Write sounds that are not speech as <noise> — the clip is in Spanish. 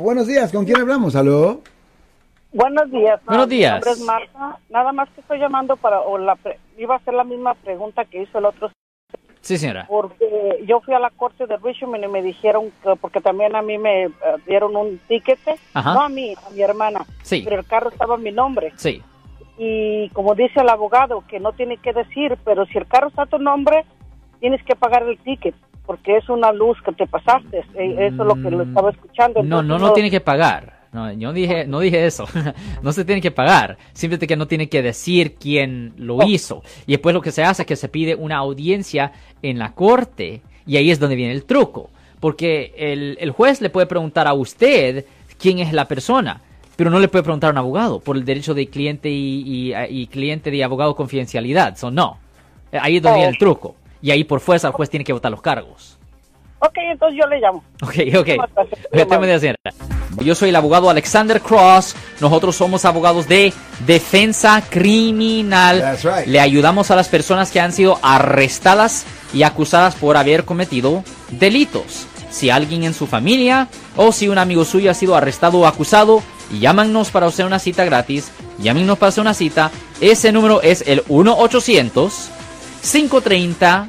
Buenos días, ¿con quién hablamos? ¿Aló? Buenos días. Buenos Mi días. nombre es Marta. Nada más que estoy llamando para, o la pre- iba a hacer la misma pregunta que hizo el otro, Sí, señora. porque yo fui a la corte de Richmond y me dijeron que, porque también a mí me eh, dieron un ticket, Ajá. no a mí, a mi hermana, Sí. pero el carro estaba a mi nombre. Sí. Y como dice el abogado, que no tiene que decir, pero si el carro está a tu nombre, tienes que pagar el ticket, porque es una luz que te pasaste. Eh, Eso es lo que lo estaba escuchando. No, no, no tiene que pagar. No, yo dije, no dije eso. <laughs> no se tiene que pagar. Simplemente que no tiene que decir quién lo Oh. hizo. Y después lo que se hace es que se pide una audiencia en la corte. Y ahí es donde viene el truco. Porque el, el juez le puede preguntar a usted quién es la persona. Pero no le puede preguntar a un abogado por el derecho de cliente y, y- y cliente de abogado confidencialidad. So, no. Ahí es donde Oh. viene el truco. Y ahí por fuerza el juez tiene que votar los cargos. Ok, entonces yo le llamo. Ok, ok. Yo soy el abogado Alexander Cross. Nosotros somos abogados de defensa criminal. That's right. Le ayudamos a las personas que han sido arrestadas y acusadas por haber cometido delitos. Si alguien en su familia o si un amigo suyo ha sido arrestado o acusado, llámanos para hacer una cita gratis. Llámenos para hacer una cita. Ese número es el 1 800 530